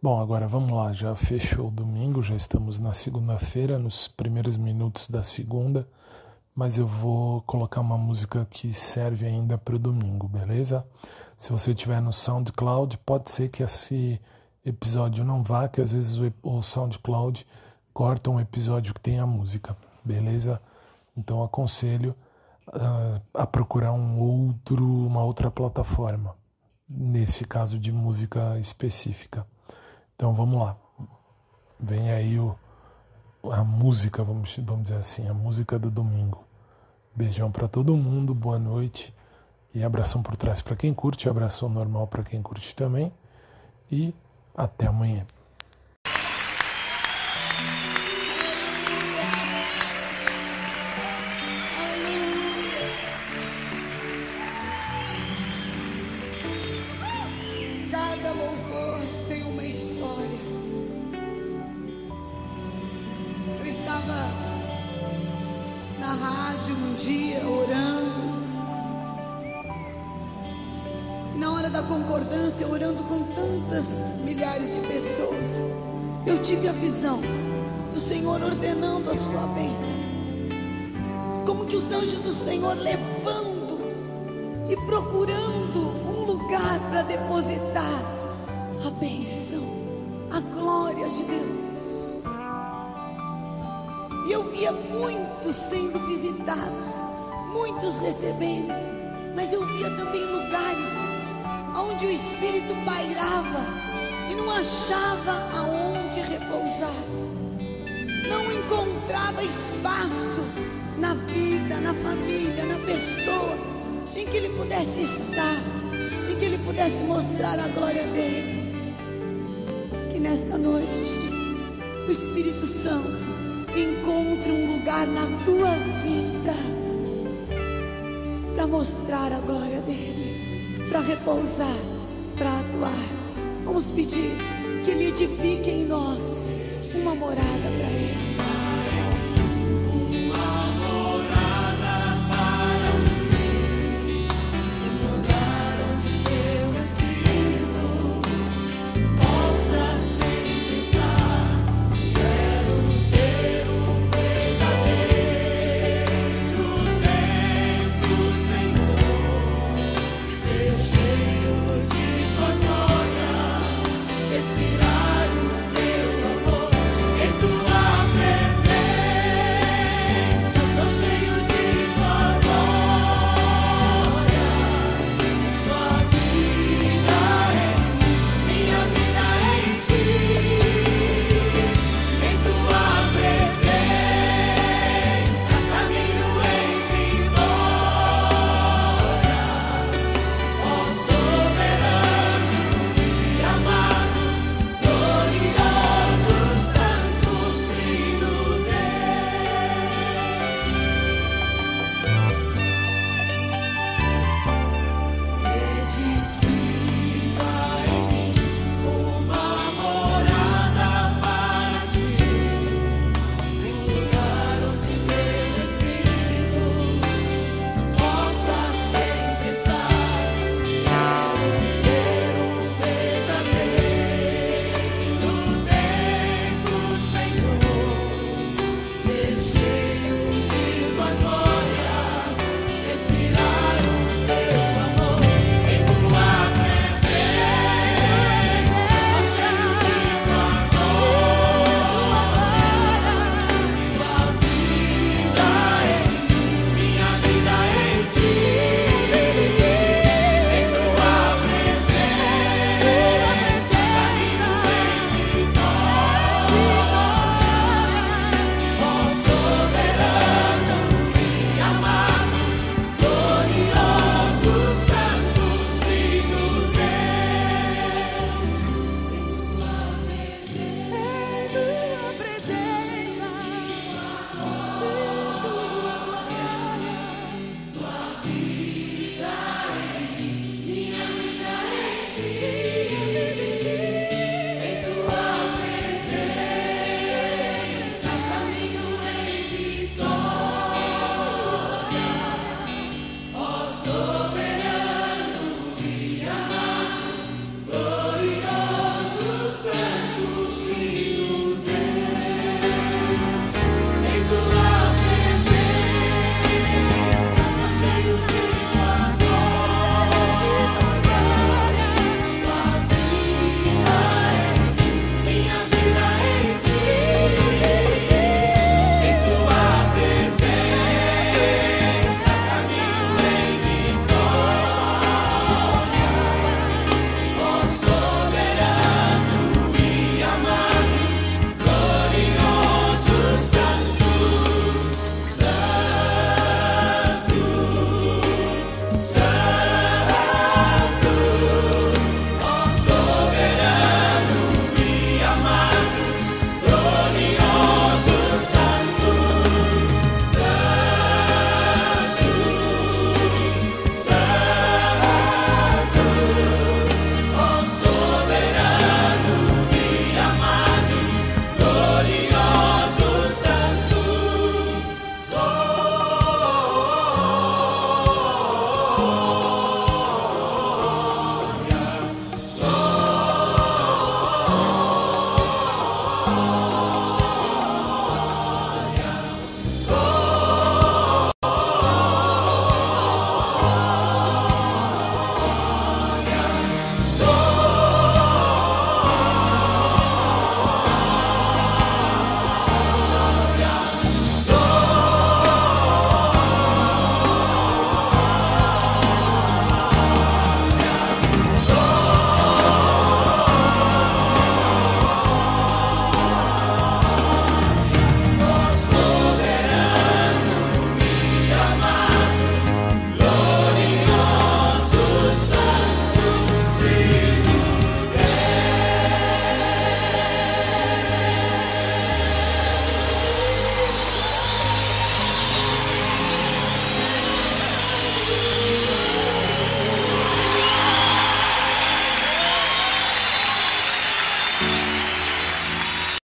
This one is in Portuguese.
Bom, agora vamos lá, já fechou o domingo, já estamos na segunda-feira, nos primeiros minutos da segunda, mas eu vou colocar uma música que serve ainda para o domingo, beleza? Se você estiver no SoundCloud, pode ser que esse episódio não vá, que às vezes o SoundCloud corta um episódio que tem a música, beleza? Então aconselho uh, a procurar um outro, uma outra plataforma, nesse caso de música específica. Então vamos lá. Vem aí o, a música, vamos, vamos dizer assim, a música do domingo. Beijão para todo mundo, boa noite e abração por trás para quem curte, abração normal para quem curte também. E até amanhã. Da concordância, orando com tantas milhares de pessoas, eu tive a visão do Senhor ordenando a sua bênção. Como que os anjos do Senhor levando e procurando um lugar para depositar a bênção, a glória de Deus. E eu via muitos sendo visitados, muitos recebendo, mas eu via também lugares onde o espírito pairava e não achava aonde repousar, não encontrava espaço na vida, na família, na pessoa em que ele pudesse estar, em que ele pudesse mostrar a glória dele. Que nesta noite o Espírito Santo encontre um lugar na tua vida para mostrar a glória dele para repousar, para atuar. Vamos pedir que Ele edifique em nós uma morada para Ele.